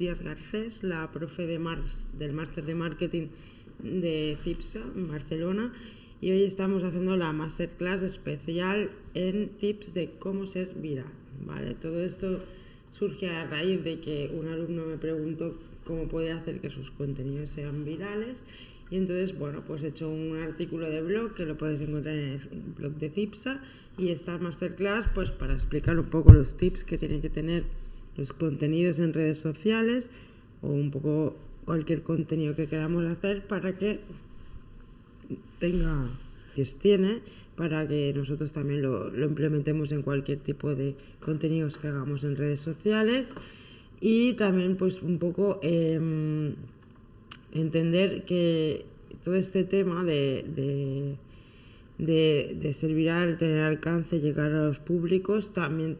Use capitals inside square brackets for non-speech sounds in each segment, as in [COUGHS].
Díaz Garcés, la profe de del máster de marketing de CIPSA en Barcelona y hoy estamos haciendo la masterclass especial en tips de cómo ser viral. ¿vale? Todo esto surge a raíz de que un alumno me preguntó cómo puede hacer que sus contenidos sean virales y entonces, bueno, pues he hecho un artículo de blog que lo puedes encontrar en el blog de CIPSA y esta masterclass pues para explicar un poco los tips que tienen que tener los contenidos en redes sociales o un poco cualquier contenido que queramos hacer para que tenga que tiene para que nosotros también lo, implementemos en cualquier tipo de contenidos que hagamos en redes sociales. Y también pues un poco em, entender que todo este tema de, de, de, de ser viral, tener alcance, llegar a los públicos, también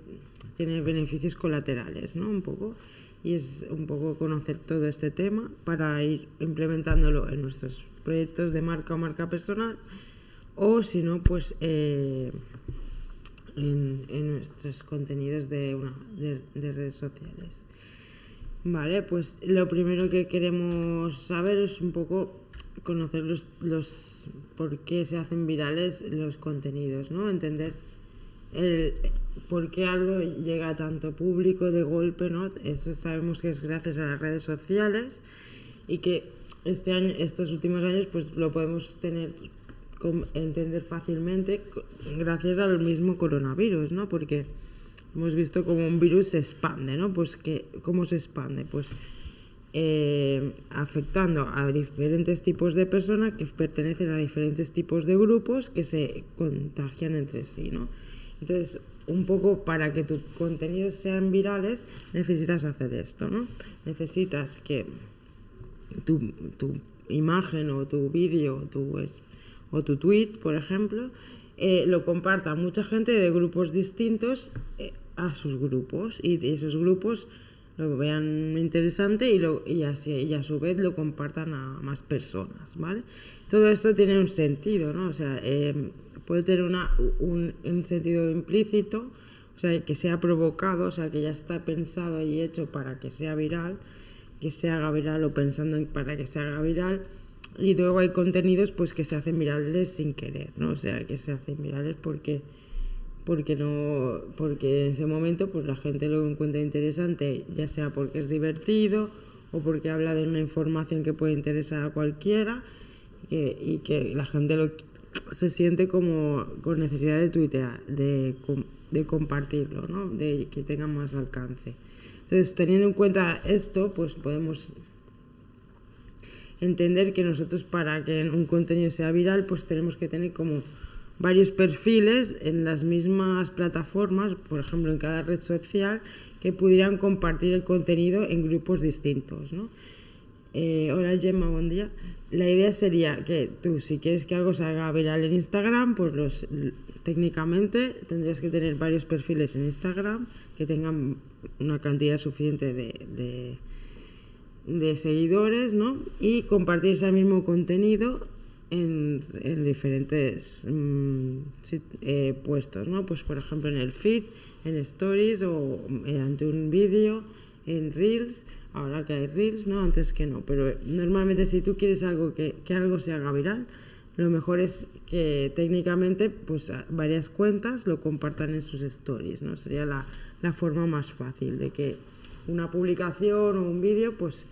tiene beneficios colaterales, ¿no? Un poco. Y es un poco conocer todo este tema para ir implementándolo en nuestros proyectos de marca o marca personal o si no, pues eh, en, nuestros contenidos de, una, de redes sociales. Vale, pues lo primero que queremos saber es un poco conocer los, los por qué se hacen virales los contenidos, ¿no? Entender el por qué algo llega a tanto público de golpe, ¿no? Eso sabemos que es gracias a las redes sociales y que este año, estos últimos años, pues lo podemos tener entender fácilmente gracias al mismo coronavirus, ¿no? Porque hemos visto como un virus se expande, ¿no? Pues que, ¿cómo se expande? Pues eh, afectando a diferentes tipos de personas que pertenecen a diferentes tipos de grupos que se contagian entre sí, ¿no? Entonces, un poco para que tus contenidos sean virales, necesitas hacer esto, ¿no? Necesitas que tu, tu imagen o tu vídeo tu, o tu tweet, por ejemplo, eh, lo comparta mucha gente de grupos distintos eh, a sus grupos y esos grupos lo vean interesante y, lo, y, así, y a su vez lo compartan a más personas, ¿vale? Todo esto tiene un sentido, ¿no? O sea, em, puede tener una, un, un, sentido implícito, o sea, que sea provocado, o sea, que ya está pensado y hecho para que sea viral, que se haga viral o pensando en, para que se haga viral, y luego hay contenidos pues que se hacen virales sin querer, ¿no? O sea, que se hacen virales porque porque no porque en ese momento pues la gente lo encuentra interesante, ya sea porque es divertido o porque habla de una información que puede interesar a cualquiera y que la gente lo, se siente como con necesidad de tuitear, de, de compartirlo, ¿no? de que tenga más alcance. Entonces, teniendo en cuenta esto, pues podemos entender que nosotros para que un contenido sea viral, pues tenemos que tener como varios perfiles en las mismas plataformas, por ejemplo en cada red social, que pudieran compartir el contenido en grupos distintos. ¿no? Eh, hola Gemma, buen día. La idea sería que tú, si quieres que algo se haga viral en Instagram, pues los, técnicamente tendrías que tener varios perfiles en Instagram que tengan una cantidad suficiente de seguidores, ¿no? Y compartir ese mismo contenido en, diferentes mm, eh, puestos, ¿no? Pues por ejemplo en el feed, en stories o mediante un vídeo, en reels, ahora que hay reels, ¿no? Antes que no, pero normalmente si tú quieres algo que, que algo se haga viral, lo mejor es que técnicamente pues varias cuentas lo compartan en sus stories, ¿no? Sería la, la forma más fácil de que una publicación o un vídeo pues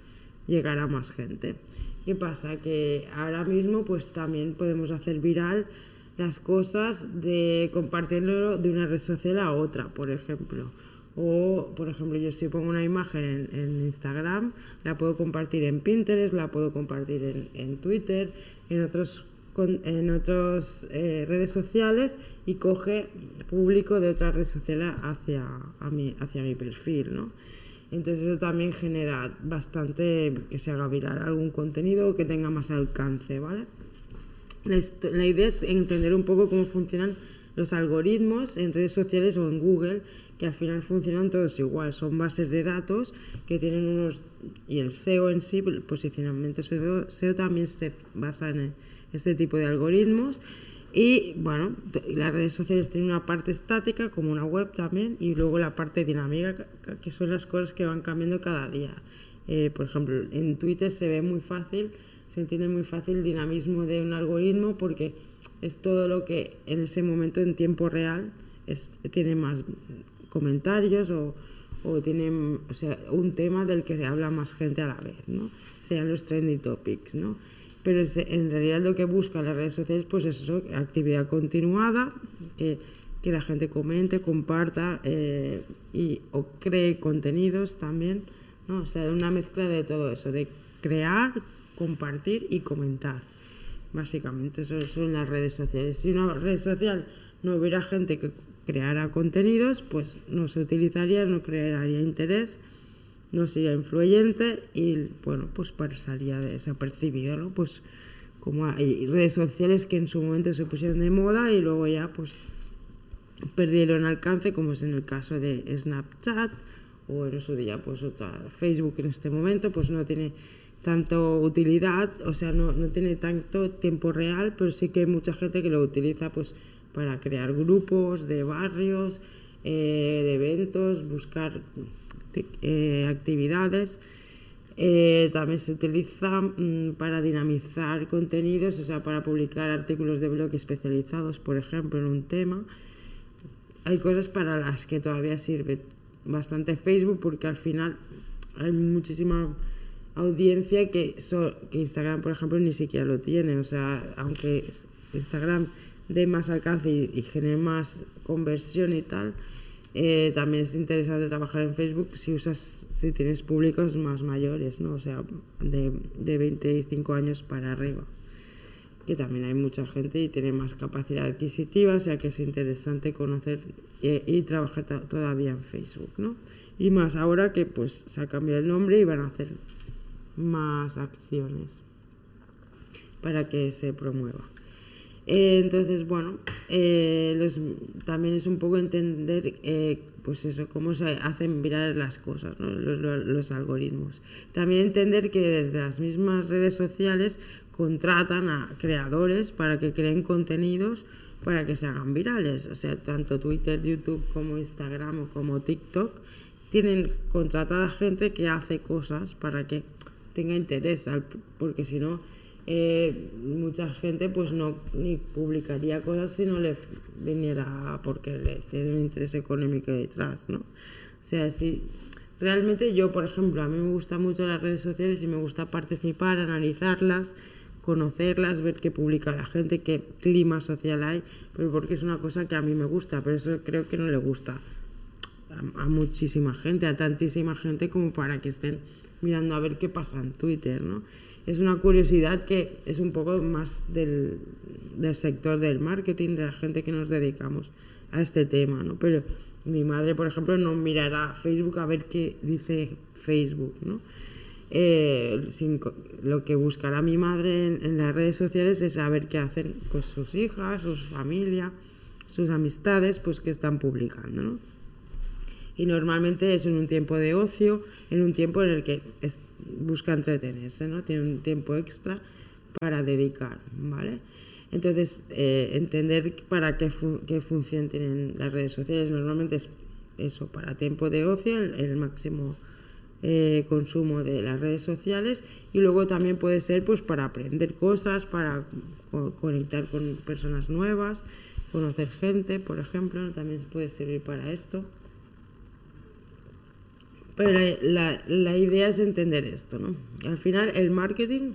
llegará más gente. ¿Qué pasa? Que ahora mismo pues también podemos hacer viral las cosas de compartirlo de una red social a otra, por ejemplo. O, por ejemplo, yo si pongo una imagen en, Instagram, la puedo compartir en Pinterest, la puedo compartir en, Twitter, en otros en otras eh, redes sociales y coge público de otra red social hacia, a mi, hacia mi perfil, ¿no? Entonces eso también genera bastante que se haga viral algún contenido que tenga más alcance, ¿vale? La, idea es entender un poco cómo funcionan los algoritmos en redes sociales o en Google, que al final funcionan todos igual, son bases de datos que tienen unos... y el SEO en sí, el posicionamiento SEO, SEO también se basa en este tipo de algoritmos Y bueno, las redes sociales tienen una parte estática, como una web también, y luego la parte dinámica, que son las cosas que van cambiando cada día. Eh, por ejemplo, en Twitter se ve muy fácil, se entiende muy fácil el dinamismo de un algoritmo porque es todo lo que en ese momento en tiempo real tiene más comentarios o, o tiene o sea, un tema del que se habla más gente a la vez, ¿no? sean los trending topics. ¿no? pero en realidad lo que buscan las redes sociales pues es eso, actividad continuada, que, que la gente comente, comparta eh, y, o cree contenidos también, ¿no? o sea, una mezcla de todo eso, de crear, compartir y comentar. Básicamente eso son las redes sociales. Si una red social no hubiera gente que creara contenidos, pues no se utilizaría, no crearía interés no sería influyente y bueno, pues pasaría desapercibido, ¿no? Pues como hay redes sociales que en su momento se pusieron de moda y luego ya pues perdieron alcance, como es en el caso de Snapchat o en su día pues otra Facebook en este momento pues no tiene tanto utilidad, o sea, no, no tiene tanto tiempo real, pero sí que hay mucha gente que lo utiliza pues para crear grupos de barrios, eh, de eventos, buscar eh, actividades. Eh, también se utiliza mm, para dinamizar contenidos, o sea, para publicar artículos de blog especializados, por ejemplo, en un tema. Hay cosas para las que todavía sirve bastante Facebook porque al final hay muchísima audiencia que, Instagram, por ejemplo, ni siquiera lo tiene. O sea, aunque Instagram dé más alcance y, y genere más conversión y tal, eh, también es interesante trabajar en Facebook si usas, si tienes públicos más mayores, ¿no? O sea, de, de 25 años para arriba. Que también hay mucha gente y tiene más capacidad adquisitiva, o sea que es interesante conocer eh, y trabajar todavía en Facebook, ¿no? Y más ahora que pues se ha cambiado el nombre y van a hacer más acciones para que se promueva. Eh, entonces, bueno, eh, también es un poco entender, eh, pues eso, cómo se hacen virar las cosas, los, los, algoritmos. También entender que desde las mismas redes sociales contratan a creadores para que creen contenidos para que se hagan virales. O sea, tanto Twitter, YouTube como Instagram o como TikTok tienen contratada gente que hace cosas para que tenga interés, porque si no eh, mucha gente pues no ni publicaría cosas si no le viniera porque le tiene un interés económico detrás, ¿no? O sea, si realmente yo, por ejemplo, a mí me gustan mucho las redes sociales y me gusta participar, analizarlas, conocerlas, ver qué publica la gente, qué clima social hay, pero porque es una cosa que a mí me gusta, pero eso creo que no le gusta a, a muchísima gente, a tantísima gente como para que estén mirando a ver qué pasa en Twitter, ¿no? es una curiosidad que es un poco más del, del, sector del marketing, de la gente que nos dedicamos a este tema, ¿no? Pero mi madre, por ejemplo, no mirará Facebook a ver qué dice Facebook, ¿no? Eh, lo que buscará mi madre en, las redes sociales es saber qué hacen sus hijas, su familia, sus amistades, pues que están publicando, ¿no? Y normalmente es en un tiempo de ocio, en un tiempo en el que busca entretenerse, ¿no? Tiene un tiempo extra para dedicar, ¿vale? Entonces, eh, entender para qué, qué, función tienen las redes sociales normalmente es eso, para tiempo de ocio, el, máximo eh, consumo de las redes sociales y luego también puede ser pues para aprender cosas, para conectar con personas nuevas, conocer gente, por ejemplo, también puede servir para esto. Pero la, la, idea es entender esto, ¿no? Al final, el marketing,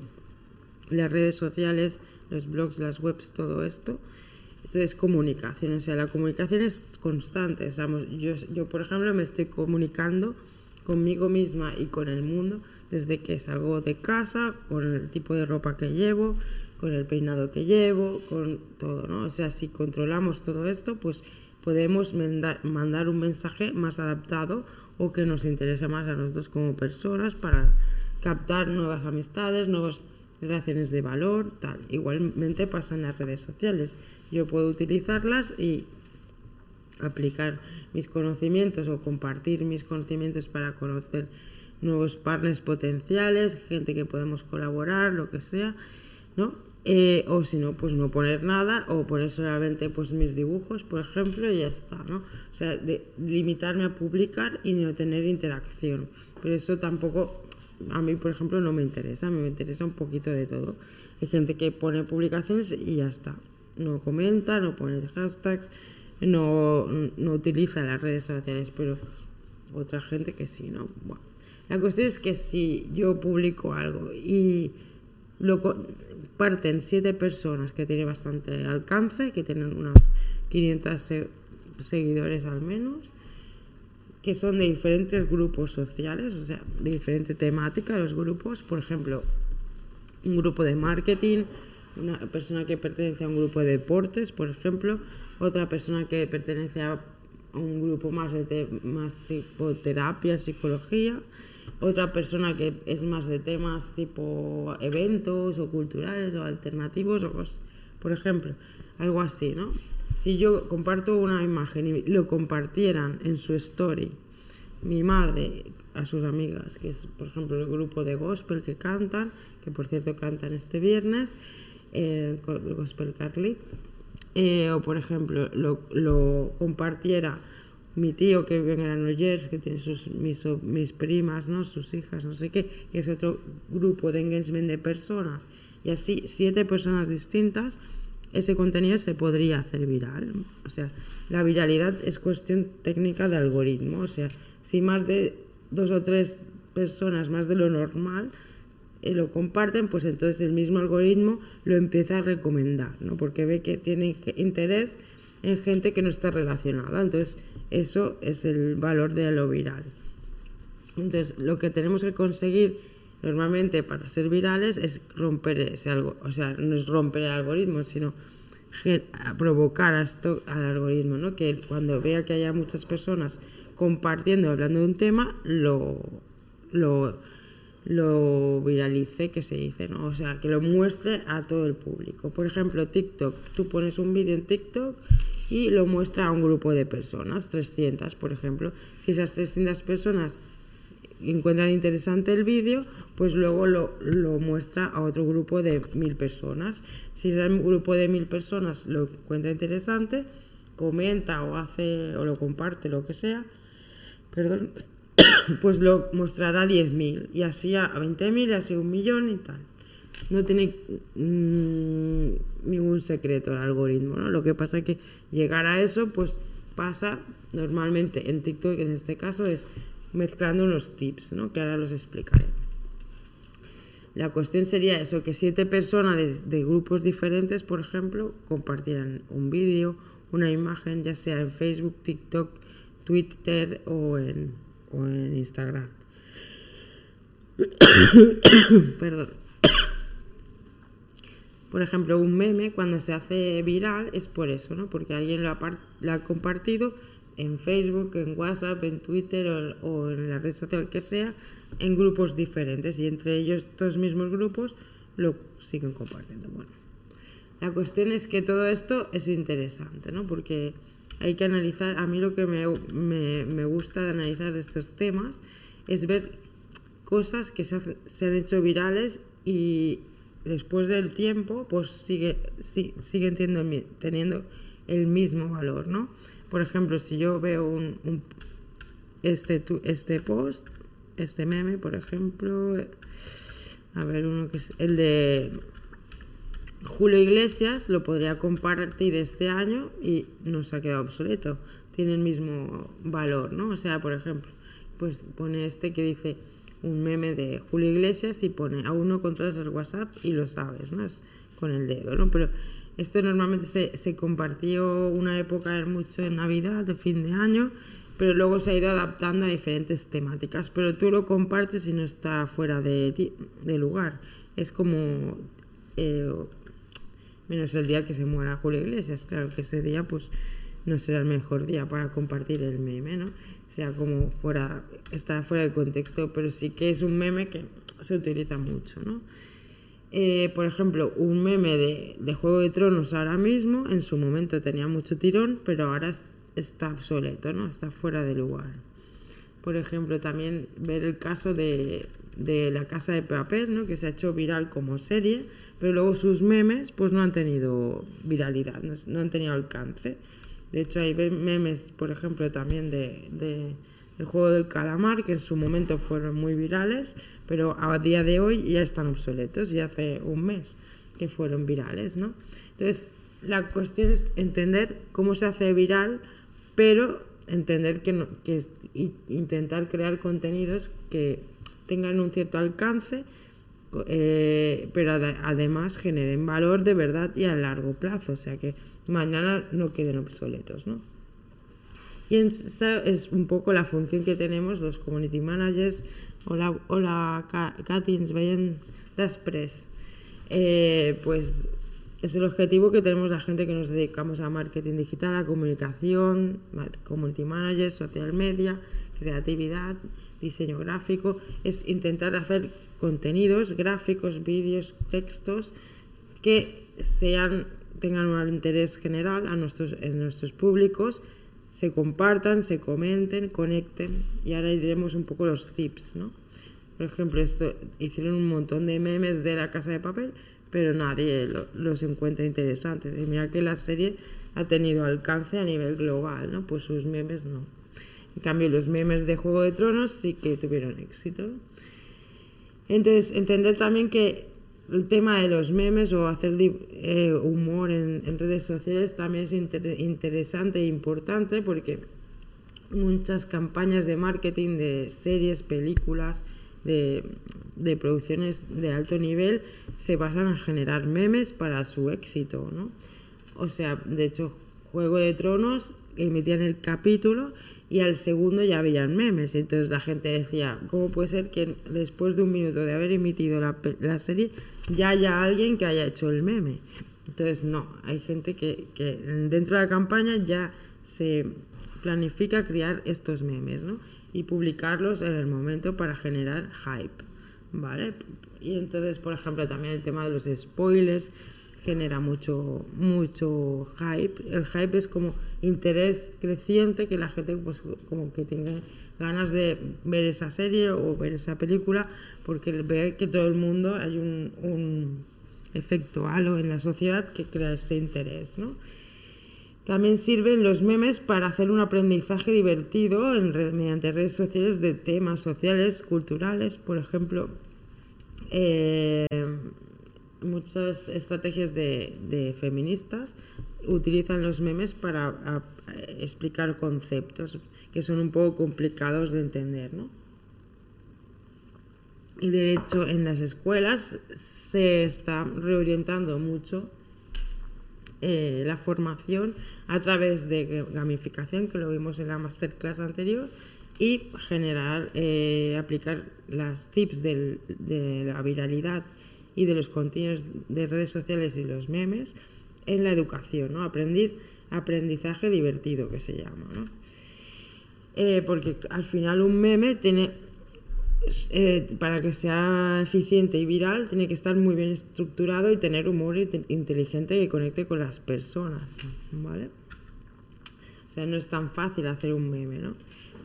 las redes sociales, los blogs, las webs, todo esto, entonces comunicación, o sea, la comunicación es constante. yo, yo, por ejemplo, me estoy comunicando conmigo misma y con el mundo desde que salgo de casa, con el tipo de ropa que llevo, con el peinado que llevo, con todo, ¿no? O sea, si controlamos todo esto, pues podemos mandar un mensaje más adaptado o que nos interese más a nosotros como personas para captar nuevas amistades, nuevas relaciones de valor, tal. Igualmente pasa en las redes sociales. Yo puedo utilizarlas y aplicar mis conocimientos o compartir mis conocimientos para conocer nuevos partners potenciales, gente que podemos colaborar, lo que sea, ¿no? Eh, o si no, pues no poner nada o poner solamente pues mis dibujos, por ejemplo, y ya está, ¿no? O sea, de, limitarme a publicar y no tener interacción. Pero eso tampoco, a mí, por ejemplo, no me interesa, a mí me interesa un poquito de todo. Hay gente que pone publicaciones y ya está. No comenta, no pone hashtags, no, no utiliza las redes sociales, pero otra gente que sí, ¿no? Bueno, la cuestión es que si yo publico algo y lo parten siete personas que tienen bastante alcance, que tienen unas 500 seguidores al menos, que son de diferentes grupos sociales, o sea, de diferente temática los grupos, por ejemplo, un grupo de marketing, una persona que pertenece a un grupo de deportes, por ejemplo, otra persona que pertenece a un grupo más de más tipo terapia, psicología, otra persona que es más de temas tipo eventos o culturales o alternativos o cosas. Por ejemplo, algo así, ¿no? Si yo comparto una imagen y lo compartieran en su story, mi madre a sus amigas, que es por ejemplo el grupo de gospel que cantan, que por cierto cantan este viernes, eh, Gospel Carlit, eh, o por ejemplo lo, lo compartiera mi tío que vive en Granollers, que tiene sus, mis, mis, primas, ¿no? sus hijas, no sé qué, que es otro grupo de engagement de personas, y así siete personas distintas, ese contenido se podría hacer viral. O sea, la viralidad es cuestión técnica de algoritmo. O sea, si más de dos o tres personas, más de lo normal, eh, lo comparten, pues entonces el mismo algoritmo lo empieza a recomendar, ¿no? Porque ve que tiene interés en gente que no está relacionada. Entonces, eso es el valor de lo viral. Entonces, lo que tenemos que conseguir normalmente para ser virales es romper ese algo, o sea, no es romper el algoritmo, sino provocar esto al algoritmo, ¿no? Que cuando vea que haya muchas personas compartiendo, hablando de un tema, lo, lo, lo viralice, que se dice, ¿no? O sea, que lo muestre a todo el público. Por ejemplo, TikTok. Tú pones un vídeo en TikTok y lo muestra a un grupo de personas, 300 por ejemplo. Si esas 300 personas encuentran interesante el vídeo, pues luego lo, muestra a otro grupo de mil personas. Si ese grupo de mil personas lo encuentra interesante, comenta o hace o lo comparte, lo que sea, perdón, [COUGHS] pues lo mostrará a 10.000 y así a 20.000 y así un millón y tal no tiene mm, ningún secreto el algoritmo, ¿no? Lo que pasa es que llegar a eso, pues pasa normalmente en TikTok, en este caso, es mezclando unos tips, ¿no? Que ahora los explicaré. La cuestión sería eso, que siete personas de, grupos diferentes, por ejemplo, compartieran un vídeo, una imagen, ya sea en Facebook, TikTok, Twitter o en, o en Instagram. [COUGHS] Perdón. Por ejemplo, un meme cuando se hace viral es por eso, ¿no? Porque alguien lo ha, compartido en Facebook, en WhatsApp, en Twitter o, en la red social que sea, en grupos diferentes y entre ellos estos mismos grupos lo siguen compartiendo. Bueno, la cuestión es que todo esto es interesante, ¿no? Porque hay que analizar, a mí lo que me, me, me gusta de analizar estos temas es ver cosas que se, se han hecho virales y, después del tiempo, pues sigue, siguen teniendo, teniendo el mismo valor, ¿no? Por ejemplo, si yo veo un, este, este post, este meme, por ejemplo, a ver, uno que es el de Julio Iglesias, lo podría compartir este año y no se ha quedado obsoleto, tiene el mismo valor, ¿no? O sea, por ejemplo, pues pone este que dice un meme de Julio Iglesias y pone, aún no controlas el WhatsApp y lo sabes, ¿no? Es con el dedo, ¿no? Pero esto normalmente se, se compartió una época mucho en Navidad, de fin de año, pero luego se ha ido adaptando a diferentes temáticas. Pero tú lo compartes y no está fuera de, de lugar. Es como... Eh, menos el día que se muera Julio Iglesias, claro que ese día pues no será el mejor día para compartir el meme, ¿no? Sea como fuera, está fuera de contexto, pero sí que es un meme que se utiliza mucho, ¿no? Eh, por ejemplo, un meme de, de, Juego de Tronos ahora mismo, en su momento tenía mucho tirón, pero ahora está obsoleto, ¿no? Está fuera de lugar. Por ejemplo, también ver el caso de de La Casa de Papel, ¿no? que se ha hecho viral como serie, pero luego sus memes pues no han tenido viralidad, no, han tenido alcance. De hecho hay memes, por ejemplo, también de, de juego del calamar, que en su momento fueron muy virales, pero a día de hoy ya están obsoletos, y hace un mes que fueron virales, ¿no? Entonces, la cuestión es entender cómo se hace viral, pero entender que, que intentar crear contenidos que tengan un cierto alcance, eh, pero además generen valor de verdad y a largo plazo, o sea que mañana no queden obsoletos, ¿no? Y esa es un poco la función que tenemos los community managers o la, o la Catins veien després. Eh, pues es el objetivo que tenemos la gente que nos dedicamos a marketing digital, a comunicación, community managers, social media, creatividad, diseño gráfico, es intentar hacer contenidos, gráficos, vídeos, textos que sean tengan un interés general a nuestros, en nuestros públicos, se compartan, se comenten, conecten y ahora iremos un poco los tips, ¿no? Por ejemplo, esto hicieron un montón de memes de la casa de papel, pero nadie los encuentra interesantes. Y mira que la serie ha tenido alcance a nivel global, ¿no? Pues sus memes no. En cambio, los memes de Juego de Tronos sí que tuvieron éxito. Entonces, entender también que el tema de los memes o hacer eh, humor en, redes sociales también es interesante e importante porque muchas campañas de marketing de series, películas, de, de, producciones de alto nivel se basan en generar memes para su éxito, ¿no? O sea, de hecho, Juego de Tronos emitían el capítulo y al segundo ya veían memes. Entonces la gente decía, ¿cómo puede ser que después de un minuto de haber emitido la, la serie ya haya alguien que haya hecho el meme? Entonces no, hay gente que, que dentro de la campaña ya se planifica crear estos memes ¿no? y publicarlos en el momento para generar hype. ¿Vale? Y entonces, por ejemplo, también el tema de los spoilers genera mucho, mucho hype. El hype es como interés creciente que la gente pues como que tenga ganas de ver esa serie o ver esa película porque ve que todo el mundo hay un, un efecto halo en la sociedad que crea ese interés, ¿no? También sirven los memes para hacer un aprendizaje divertido en mediante redes sociales de temas sociales, culturales, por ejemplo. Eh, muchas estrategias de, feministas utilizan los memes para explicar conceptos que son un poco complicados de entender, ¿no? Y de hecho en las escuelas se está reorientando mucho eh, la formación a través de gamificación, que lo vimos en la masterclass anterior, y generar, eh, aplicar las tips de la viralidad y de los contenidos de redes sociales y los memes en la educación, ¿no? Aprender, aprendizaje divertido que se llama, ¿no? Eh, porque al final un meme tiene, eh, para que sea eficiente y viral, tiene que estar muy bien estructurado y tener humor inteligente que conecte con las personas, ¿vale? O sea, no es tan fácil hacer un meme, ¿no?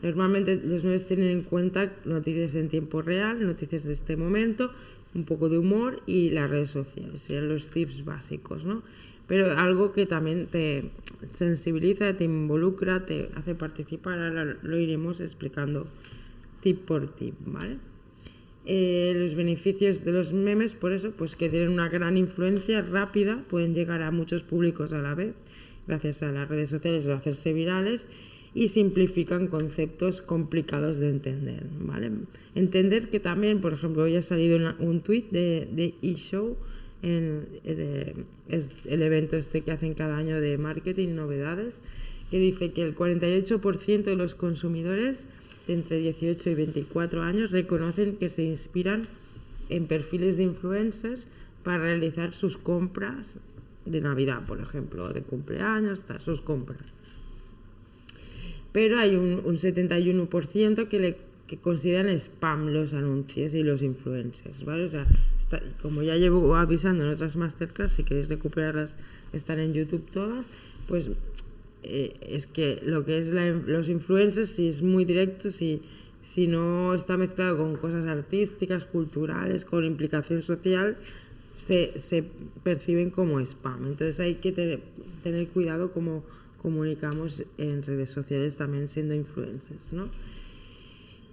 Normalmente los memes tienen en cuenta noticias en tiempo real, noticias de este momento, un poco de humor y las redes sociales, serían los tips básicos, ¿no? Pero algo que también te sensibiliza, te involucra, te hace participar, ahora lo iremos explicando tip por tip, ¿vale? Eh, los beneficios de los memes, por eso, pues que tienen una gran influencia rápida, pueden llegar a muchos públicos a la vez, gracias a las redes sociales o hacerse virales y simplifican conceptos complicados de entender. ¿vale? Entender que también, por ejemplo, hoy ha salido un tweet de, de eShow, en, es el evento este que hacen cada año de marketing, novedades, que dice que el 48% de los consumidores de entre 18 y 24 años reconocen que se inspiran en perfiles de influencers para realizar sus compras de Navidad, por ejemplo, de cumpleaños, sus compras pero hay un, un 71% que, le, que consideran spam los anuncios y los influencers, ¿vale? O sea, como ya llevo avisando en otras masterclass, si queréis recuperarlas, están en YouTube todas, pues eh, es que lo que es los influencers, si es muy directo, si si no está mezclado con cosas artísticas, culturales, con implicación social, se, se perciben como spam. Entonces hay que tener, tener cuidado como comunicamos en redes sociales también siendo influencers, ¿no?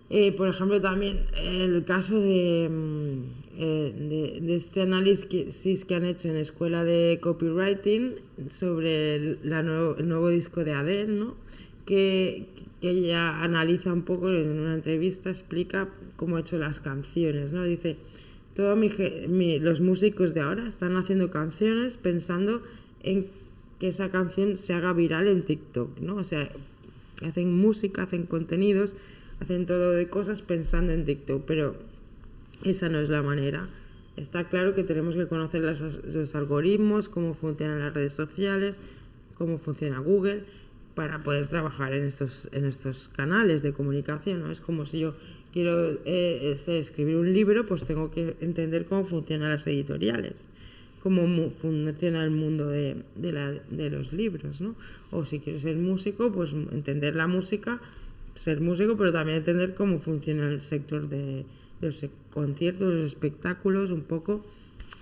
Eh, por ejemplo, también el caso de, mm, eh, de, este análisis que han hecho en la escuela de copywriting sobre el, la nuevo, el nuevo disco de Adele, ¿no? que, que, ella analiza un poco en una entrevista, explica cómo ha hecho las canciones. ¿no? Dice, todos los músicos de ahora están haciendo canciones pensando en que esa canción se haga viral en TikTok, ¿no? O sea, hacen música, hacen contenidos, hacen todo de cosas pensando en TikTok, pero esa no es la manera. Está claro que tenemos que conocer los algoritmos, cómo funcionan las redes sociales, cómo funciona Google, para poder trabajar en estos, en estos canales de comunicación. ¿no? Es como si yo quiero eh, escribir un libro, pues tengo que entender cómo funcionan las editoriales cómo funciona el mundo de, de, los libros, ¿no? O si quiero ser músico, pues entender la música, ser músico, pero también entender cómo funciona el sector de, los conciertos, los espectáculos, un poco.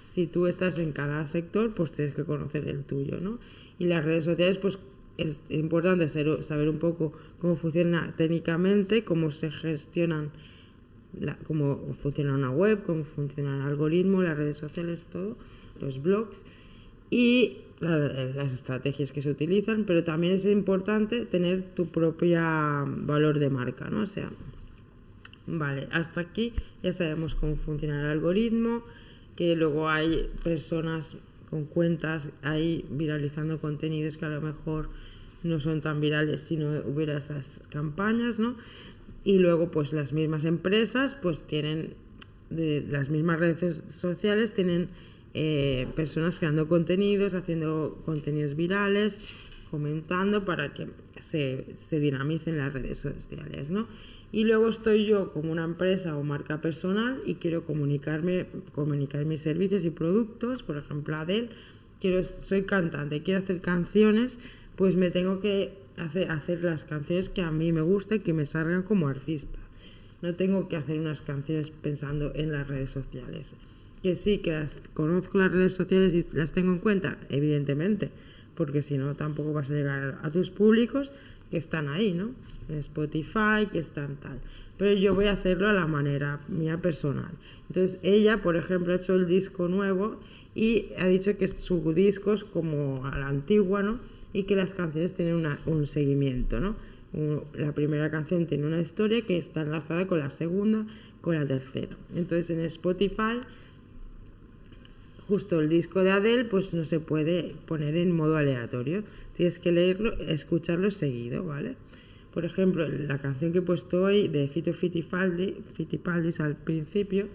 Si tú estás en cada sector, pues tienes que conocer el tuyo, ¿no? Y las redes sociales, pues es importante saber un poco cómo funciona técnicamente, cómo se gestionan, cómo funciona una web, cómo funciona el algoritmo, las redes sociales, todo los blogs y las estrategias que se utilizan, pero también es importante tener tu propia valor de marca, ¿no? O sea, vale, hasta aquí ya sabemos cómo funciona el algoritmo, que luego hay personas con cuentas ahí viralizando contenidos que a lo mejor no son tan virales si no hubiera esas campañas, ¿no? Y luego pues las mismas empresas pues tienen de las mismas redes sociales tienen eh, personas creando contenidos, haciendo contenidos virales, comentando para que se, dinamicen las redes sociales, ¿no? Y luego estoy yo como una empresa o marca personal y quiero comunicarme, comunicar mis servicios y productos, por ejemplo, Adel, quiero, soy cantante, quiero hacer canciones, pues me tengo que hacer, hacer las canciones que a mí me gusten, que me salgan como artista. No tengo que hacer unas canciones pensando en las redes sociales que sí, que las conozco las redes sociales y las tengo en cuenta, evidentemente, porque si no tampoco vas a llegar a tus públicos que están ahí, ¿no? En Spotify, que están tal. Pero yo voy a hacerlo a la manera mía personal. Entonces ella, por ejemplo, ha hecho el disco nuevo y ha dicho que su disco es como a la antigua, ¿no? Y que las canciones tienen un seguimiento, ¿no? La primera canción tiene una historia que está enlazada con la segunda, con la tercera. Entonces en Spotify justo el disco de Adele pues no se puede poner en modo aleatorio. Tienes que leerlo, escucharlo seguido, ¿vale? Por ejemplo, la canción que he puesto hoy de Fito Fittipaldi, al principio,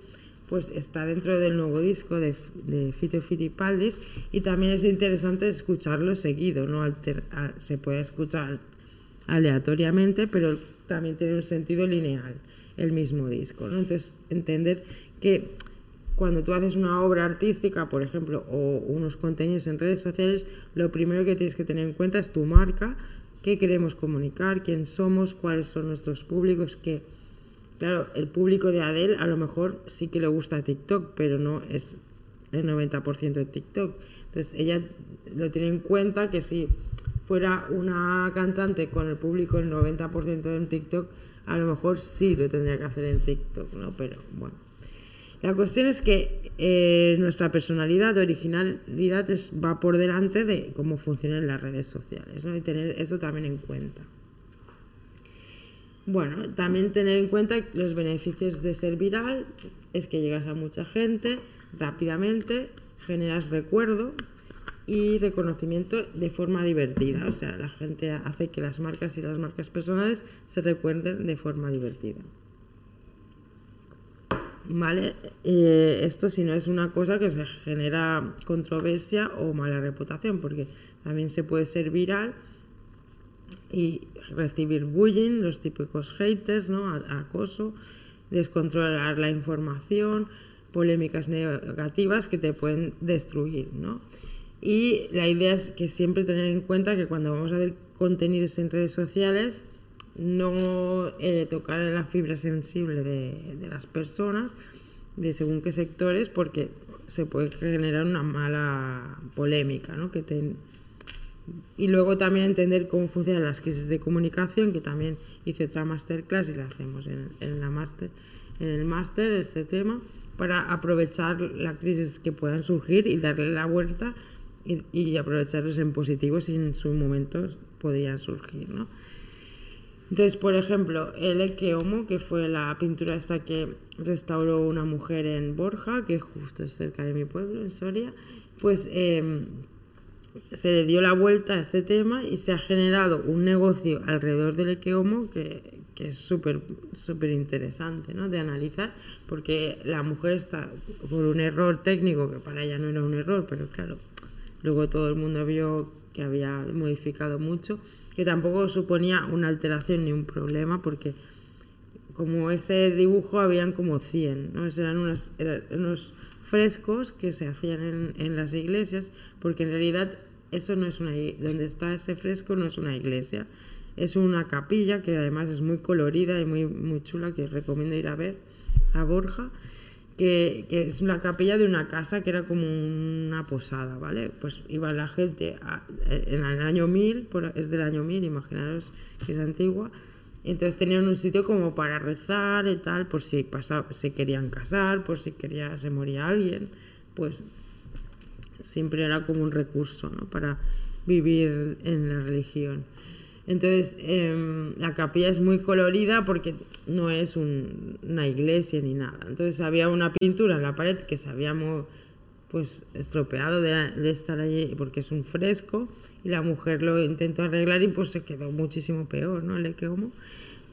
pues está dentro del nuevo disco de, Fito Fittipaldis y también es interesante escucharlo seguido, no se puede escuchar aleatoriamente, pero también tiene un sentido lineal el mismo disco, ¿no? Entonces, entender que cuando tú haces una obra artística, por ejemplo, o unos contenidos en redes sociales, lo primero que tienes que tener en cuenta es tu marca, qué queremos comunicar, quién somos, cuáles son nuestros públicos, que claro, el público de Adele a lo mejor sí que le gusta TikTok, pero no es el 90% de TikTok. Entonces ella lo tiene en cuenta que si fuera una cantante con el público el 90% en TikTok, a lo mejor sí lo tendría que hacer en TikTok, ¿no? Pero bueno. La cuestión es que eh, nuestra personalidad, originalidad, va por delante de cómo funcionan las redes sociales, ¿no? Y tener eso también en cuenta. Bueno, también tener en cuenta los beneficios de ser viral es que llegas a mucha gente rápidamente, generas recuerdo y reconocimiento de forma divertida. O sea, la gente hace que las marcas y las marcas personales se recuerden de forma divertida. ¿Vale? Eh, esto si no es una cosa que se genera controversia o mala reputación, porque también se puede ser viral y recibir bullying, los típicos haters, ¿no? Acoso, descontrolar la información, polémicas negativas que te pueden destruir, ¿no? Y la idea es que siempre tener en cuenta que cuando vamos a ver contenidos en redes sociales, no eh, tocar la fibra sensible de, las personas de según qué sectores porque se puede generar una mala polémica, ¿no? Que Y luego también entender cómo funcionan las crisis de comunicación, que también hice otra masterclass y la hacemos en, en la master, en el máster este tema, para aprovechar la crisis que puedan surgir y darle la vuelta y, aprovecharlos en positivo si en su momento podían surgir, ¿no? Entonces, por ejemplo, el Ecce Homo, que fue la pintura esta que restauró una mujer en Borja, que justo es cerca de mi pueblo, en Soria, pues em, se le dio la vuelta a este tema y se ha generado un negocio alrededor del Ecce Homo que, que es súper súper interesante ¿no? de analizar, porque la mujer está por un error técnico, que para ella no era un error, pero claro, luego todo el mundo vio que había modificado mucho que tampoco suponía una alteración ni un problema, porque como ese dibujo habían como 100, ¿no? eran, unos frescos que se hacían en, las iglesias, porque en realidad eso no es una donde está ese fresco no es una iglesia, es una capilla que además es muy colorida y muy, muy chula, que recomiendo ir a ver a Borja que, es una capilla de una casa que era como una posada, ¿vale? Pues iba la gente en el año 1000, es del año 1000, imaginaros que es antigua, entonces tenían un sitio como para rezar y tal, por si pasaba, se querían casar, por si quería, se moría alguien, pues siempre era como un recurso, ¿no? Para vivir en la religión. Entonces, em, la capilla es muy colorida porque no es una iglesia ni nada. Entonces, había una pintura en la pared que se había pues, estropeado de, estar allí porque es un fresco y la mujer lo intentó arreglar y pues se quedó muchísimo peor, ¿no? Le quedó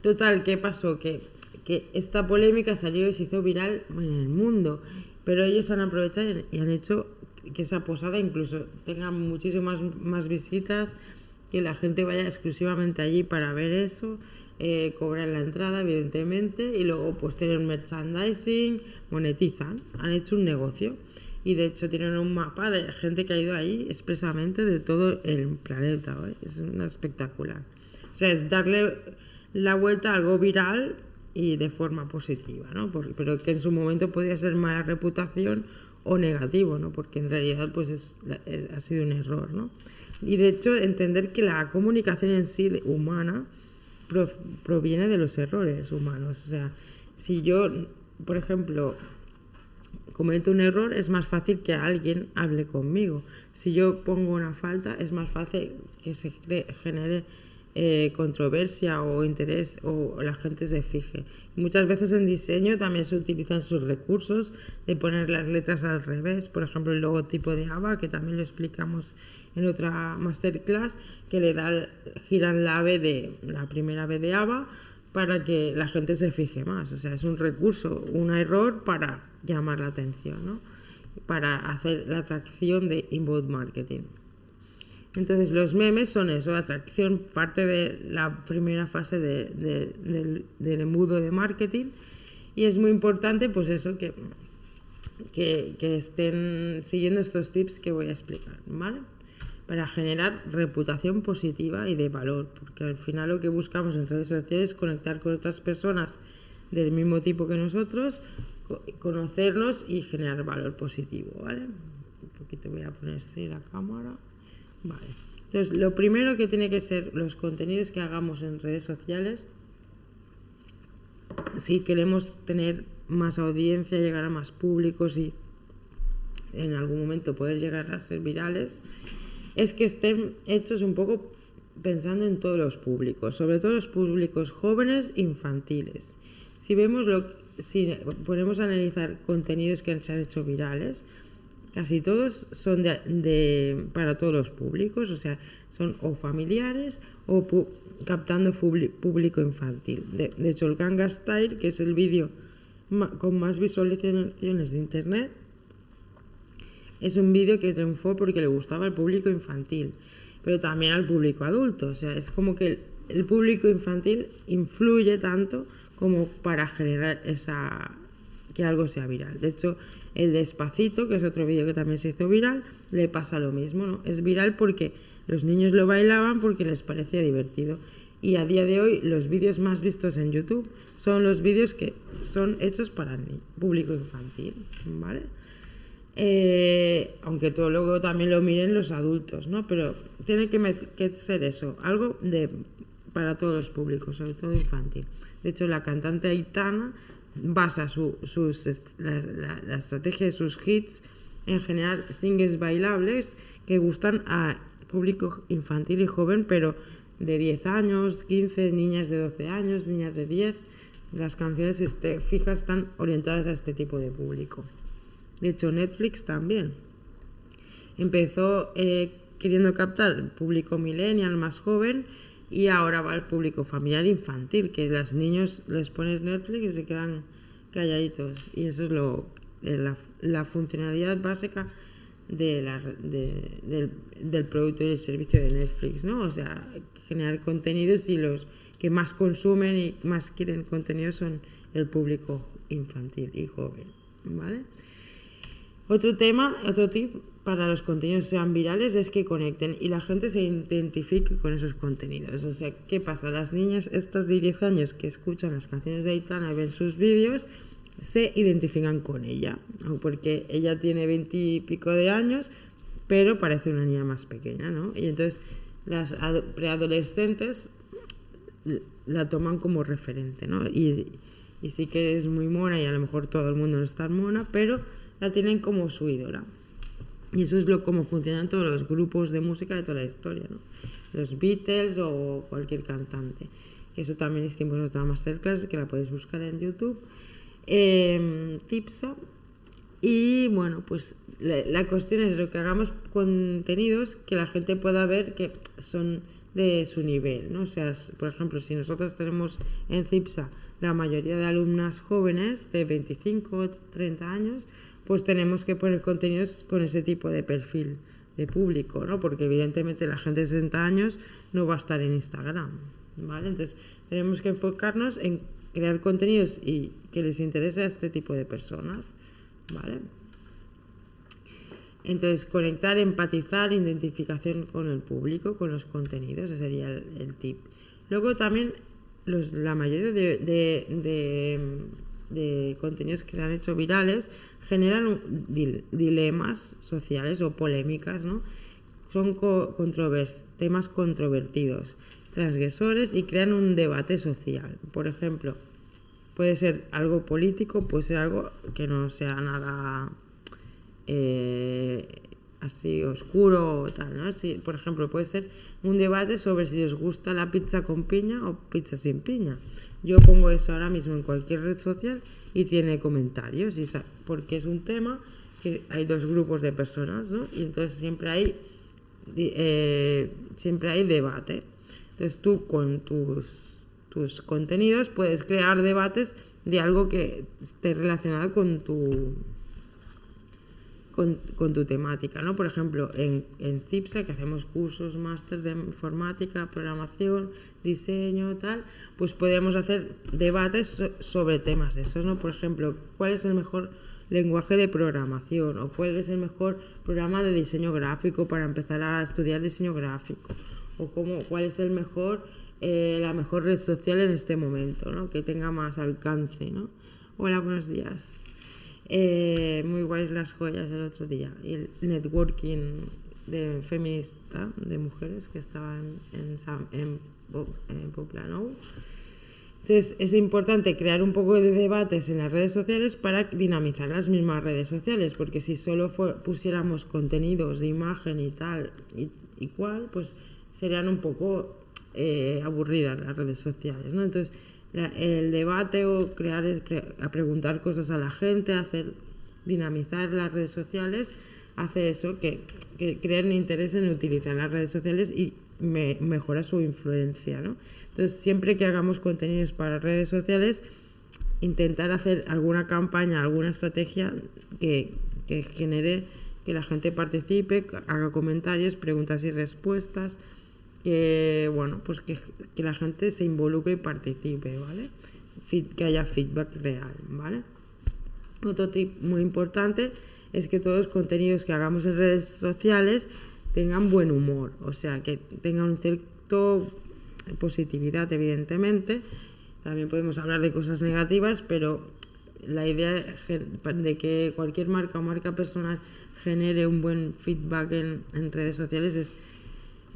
Total, ¿qué pasó? Que, que esta polémica salió y se hizo viral en el mundo, pero ellos han aprovechado y han hecho que esa posada incluso tenga muchísimas más visitas, que la gente vaya exclusivamente allí para ver eso, eh, la entrada, evidentemente, y luego pues tienen merchandising, monetizan, han hecho un negocio. Y de hecho tienen un mapa de gente que ha ido ahí expresamente de todo el planeta. Es una espectacular. O sea, es darle la vuelta a algo viral y de forma positiva, ¿no? pero que en su momento podía ser mala reputación o negativo, ¿no? Porque en realidad pues es, ha sido un error, ¿no? Y de hecho, entender que la comunicación en sí humana proviene de los errores humanos. O sea, si yo, por ejemplo, cometo un error, es más fácil que alguien hable conmigo. Si yo pongo una falta, es más fácil que se genere eh, controversia o interés o la gente se fije. Muchas veces en diseño también se utilizan sus recursos de poner las letras al revés, por ejemplo el logotipo de ABA, que también lo explicamos en otra masterclass que le da, giran la B de la primera B de ABA para que la gente se fije más. O sea, es un recurso, un error para llamar la atención, ¿no? para hacer la atracción de inbound marketing. Entonces los memes son eso, atracción, parte de la primera fase del, embudo de marketing y es muy importante pues eso que, que, que estén siguiendo estos tips que voy a explicar, ¿vale? Para generar reputación positiva y de valor, porque al final lo que buscamos en redes sociales es conectar con otras personas del mismo tipo que nosotros, conocernos y generar valor positivo. Un poquito voy a poner así la cámara. Vale. Entonces, lo primero que tiene que ser los contenidos que hagamos en redes sociales, si queremos tener más audiencia, llegar a más públicos y en algún momento poder llegar a ser virales, es que estén hechos un poco pensando en todos los públicos, sobre todo los públicos jóvenes infantiles. Si vemos lo si ponemos a analizar contenidos que se han hecho virales, casi todos son de, para todos los públicos, o sea, son o familiares o captando público infantil. De, hecho, el Ganga Style, que es el vídeo con más visualizaciones de internet, es un vídeo que triunfó porque le gustaba al público infantil, pero también al público adulto. O sea, es como que el, público infantil influye tanto como para generar esa que algo sea viral. De hecho, el Despacito, que es otro vídeo que también se hizo viral, le pasa lo mismo, ¿no? Es viral porque los niños lo bailaban porque les parecía divertido. y a día de hoy los vídeos más vistos en YouTube son los vídeos que son hechos para el público infantil, ¿vale? Eh, aunque todo luego también lo miren los adultos, ¿no? Pero tiene que, ser eso, algo de para todos los públicos, sobre todo infantil. De hecho, la cantante Aitana basa su, sus, la, estrategia de sus hits en general singles bailables que gustan a público infantil y joven, pero de 10 años, 15, niñas de 12 años, niñas de 10. Las canciones este, fijas están orientadas a este tipo de público. De hecho, Netflix también empezó eh, queriendo captar el público millennial más joven y ahora va al público familiar infantil, que los niños les pones Netflix y se quedan calladitos. Y eso es lo, eh, la, funcionalidad básica de la, del, del, producto y el servicio de Netflix, ¿no? O sea, generar contenidos y los que más consumen y más quieren contenido son el público infantil y joven, ¿vale? Otro tema, otro tip para los contenidos sean virales es que conecten y la gente se identifique con esos contenidos. O sea, ¿qué pasa? Las niñas estas de 10 años que escuchan las canciones de Aitana y ven sus vídeos, se identifican con ella, porque ella tiene 20 y pico de años, pero parece una niña más pequeña, ¿no? Y entonces las preadolescentes la toman como referente, ¿no? Y, y, sí que es muy mona y a lo mejor todo el mundo no es tan mona, pero la tienen como su ídola. Y eso es lo como funcionan todos los grupos de música de toda la historia, ¿no? Los Beatles o cualquier cantante. Eso también hicimos otra masterclass que la podéis buscar en YouTube. Eh, Tipsa. Y bueno, pues la, cuestión es lo que hagamos contenidos que la gente pueda ver que son de su nivel, ¿no? O sea, por ejemplo, si nosotros tenemos en CIPSA la mayoría de alumnas jóvenes de 25 30 años, pues tenemos que poner contenidos con ese tipo de perfil de público, ¿no? Porque evidentemente la gente de 60 años no va a estar en Instagram, ¿vale? Entonces, tenemos que enfocarnos en crear contenidos y que les interese a este tipo de personas, ¿vale? Entonces, conectar, empatizar, identificación con el público, con los contenidos, ese sería el, tip. Luego también los, la mayoría de, contenidos que se han hecho virales generan dilemas sociales o polémicas, ¿no? Son temas controvertidos, transgresores y crean un debate social. Por ejemplo, puede ser algo político, puede ser algo que no sea nada eh, así oscuro o tal, ¿no? Si, por ejemplo, puede ser un debate sobre si os gusta la pizza con piña o pizza sin piña. Yo pongo eso ahora mismo en cualquier red social y tiene comentarios, y porque es un tema que hay dos grupos de personas, ¿no? Y entonces siempre hay, eh, siempre hay debate. Entonces tú con tus, tus contenidos puedes crear debates de algo que esté relacionado con tu con, tu temática, ¿no? Por ejemplo, en, en CIPSA, que hacemos cursos, máster de informática, programación, diseño, tal, pues podemos hacer debates sobre temas esos, ¿no? Por ejemplo, ¿cuál es el mejor lenguaje de programación? ¿O cuál es el mejor programa de diseño gráfico para empezar a estudiar diseño gráfico? ¿O cómo, cuál es el mejor, eh, la mejor red social en este momento, ¿no? Que tenga más alcance, ¿no? Hola, buenos días. Eh, muy guays las joyas el otro día. Y el networking de feminista de mujeres que estaban en, en, en Poplano. Entonces es importante crear un poco de debates en las redes sociales para dinamizar las mismas redes sociales, porque si solo pusiéramos contenidos de imagen y tal y, cual, pues serían un poco eh, aburridas las redes sociales, ¿no? Entonces el debate o crear, a preguntar cosas a la gente, hacer dinamizar las redes sociales, hace eso, que, que interés en utilizar las redes sociales y mejora su influencia. ¿no? Entonces, siempre que hagamos contenidos para redes sociales, intentar hacer alguna campaña, alguna estrategia que, que genere que la gente participe, haga comentarios, preguntas y respuestas, que bueno, pues que, la gente se involucre y participe, ¿vale? que haya feedback real, ¿vale? Otro tip muy importante es que todos los contenidos que hagamos en redes sociales tengan buen humor, o sea, que tengan un cierto positividad, evidentemente. También podemos hablar de cosas negativas, pero la idea de que cualquier marca o marca personal genere un buen feedback en, en redes sociales es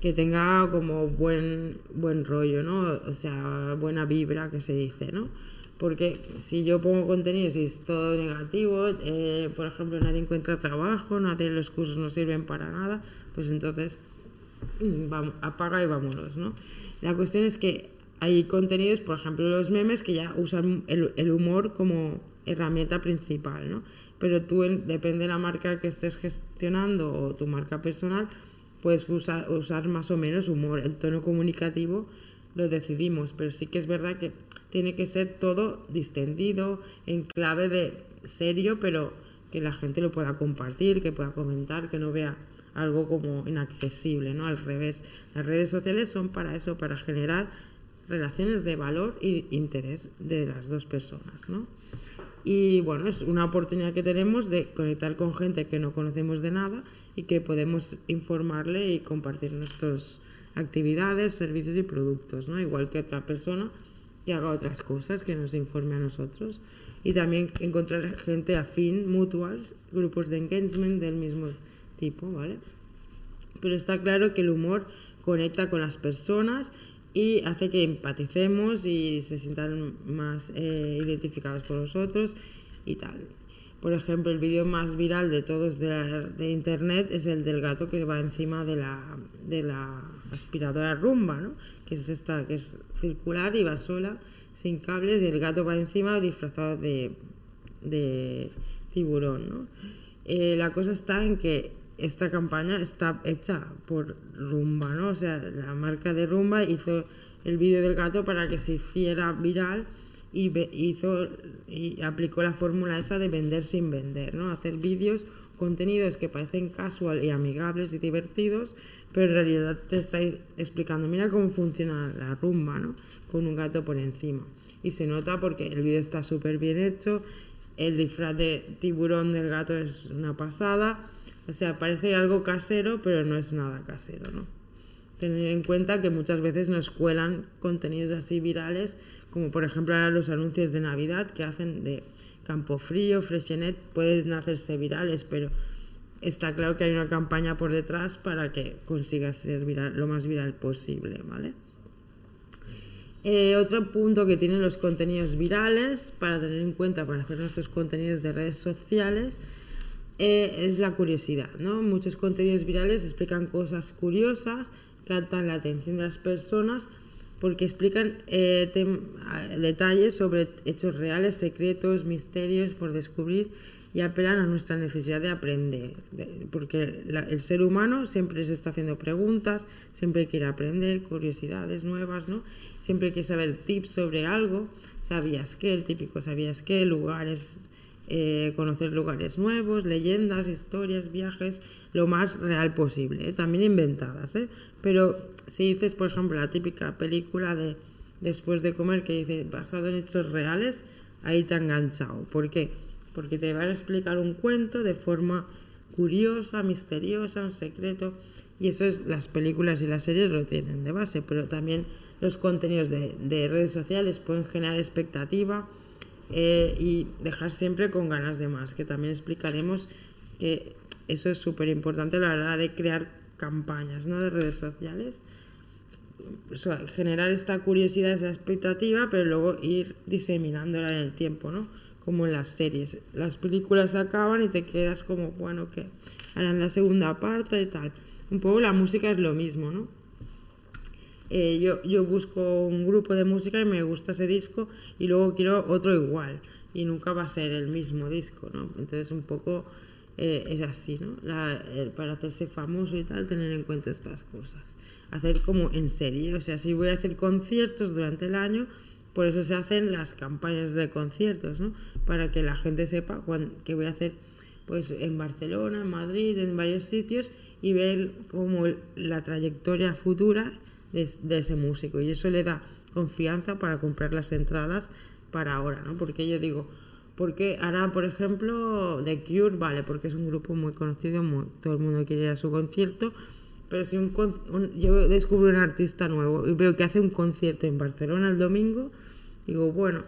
que tenga como buen, buen rollo, ¿no? O sea, buena vibra que se dice, ¿no? Porque si yo pongo contenido y es todo negativo, eh, por ejemplo, nadie encuentra trabajo, nadie los cursos no sirven para nada, pues entonces mm, vamos, apaga y vámonos, ¿no? La cuestión es que hay contenidos, por ejemplo, los memes que ya usan el, el humor como herramienta principal, ¿no? Pero tú, depende de la marca que estés gestionando o tu marca personal, puedes usar, más o menos humor. El tono comunicativo lo decidimos, pero sí que es verdad que tiene que ser todo distendido, en clave de serio, pero que la gente lo pueda compartir, que pueda comentar, que no vea algo como inaccesible, ¿no? Al revés, las redes sociales son para eso, para generar relaciones de valor y interés de las dos personas, ¿no? Y bueno, es una oportunidad que tenemos de conectar con gente que no conocemos de nada y que podemos informarle y compartir nuestras actividades, servicios y productos, ¿no? Igual que otra persona que haga otras cosas, que nos informe a nosotros. Y también encontrar gente afín, mutuals, grupos de engagement del mismo tipo, ¿vale? Pero está claro que el humor conecta con las personas y hace que empaticemos y se sientan más eh, identificados con nosotros y tal. Por ejemplo, el vídeo más viral de todos de, internet es el del gato que va encima de la, de la aspiradora rumba, ¿no? que es esta, que es circular y va sola, sin cables, y el gato va encima disfrazado de, de tiburón. ¿no? Eh, la cosa está en que esta campaña está hecha por Rumba, ¿no? O sea, la marca de Rumba hizo el vídeo del gato para que se hiciera viral y hizo aplicó la fórmula esa de vender sin vender, ¿no? Hacer vídeos, contenidos que parecen casual y amigables y divertidos, pero en realidad te está explicando, mira cómo funciona la rumba, ¿no? Con un gato por encima. Y se nota porque el vídeo está súper bien hecho, el disfraz de tiburón del gato es una pasada, o sea, parece algo casero, pero no es nada casero, ¿no? Tener en cuenta que muchas veces nos cuelan contenidos así virales como por ejemplo ahora los anuncios de Navidad que hacen de Campo Frío, Freshenet, pueden hacerse virales, pero está claro que hay una campaña por detrás para que consiga ser viral, lo más viral posible, ¿vale? Eh, otro punto que tienen los contenidos virales para tener en cuenta para hacer nuestros contenidos de redes sociales eh, es la curiosidad, ¿no? Muchos contenidos virales explican cosas curiosas, captan la atención de las personas porque explican eh, detalles sobre hechos reales, secretos, misterios por descubrir y apelan a nuestra necesidad de aprender, porque el ser humano siempre se está haciendo preguntas, siempre quiere aprender, curiosidades nuevas, ¿no? Siempre quiere saber tips sobre algo, sabías qué, el típico sabías qué, lugares, eh, conocer lugares nuevos, leyendas, historias, viajes, lo más real posible, ¿eh? también inventadas, ¿eh? Pero si dices, por ejemplo, la típica película de después de comer que dice basado en hechos reales, ahí te ha enganchado. ¿Por qué? Porque te va a explicar un cuento de forma curiosa, misteriosa, un secreto. Y eso es, las películas y las series lo tienen de base, pero también los contenidos de, de redes sociales pueden generar expectativa eh, y dejar siempre con ganas de más, que también explicaremos que eso es súper importante a la hora de crear campañas ¿no? de redes sociales generar esta curiosidad, esa expectativa, pero luego ir diseminándola en el tiempo, ¿no? Como en las series. Las películas acaban y te quedas como, bueno, que harán la segunda parte y tal. Un poco la música es lo mismo, ¿no? Eh, yo, yo busco un grupo de música y me gusta ese disco y luego quiero otro igual y nunca va a ser el mismo disco, ¿no? Entonces un poco eh, es así, ¿no? para hacerse famoso y tal, tener en cuenta estas cosas hacer como en serie. O sea, si voy a hacer conciertos durante el año, por eso se hacen las campañas de conciertos, ¿no? Para que la gente sepa que voy a hacer pues en Barcelona, en Madrid, en varios sitios y ver como la trayectoria futura de, ese músico. Y eso le da confianza para comprar las entradas para ahora, ¿no? Porque yo digo, porque ahora, por ejemplo, The Cure, vale, porque es un grupo muy conocido, todo el mundo quiere ir a su concierto, Pero si un, yo descubro un artista nuevo y veo que hace un concierto en Barcelona el domingo, digo, bueno,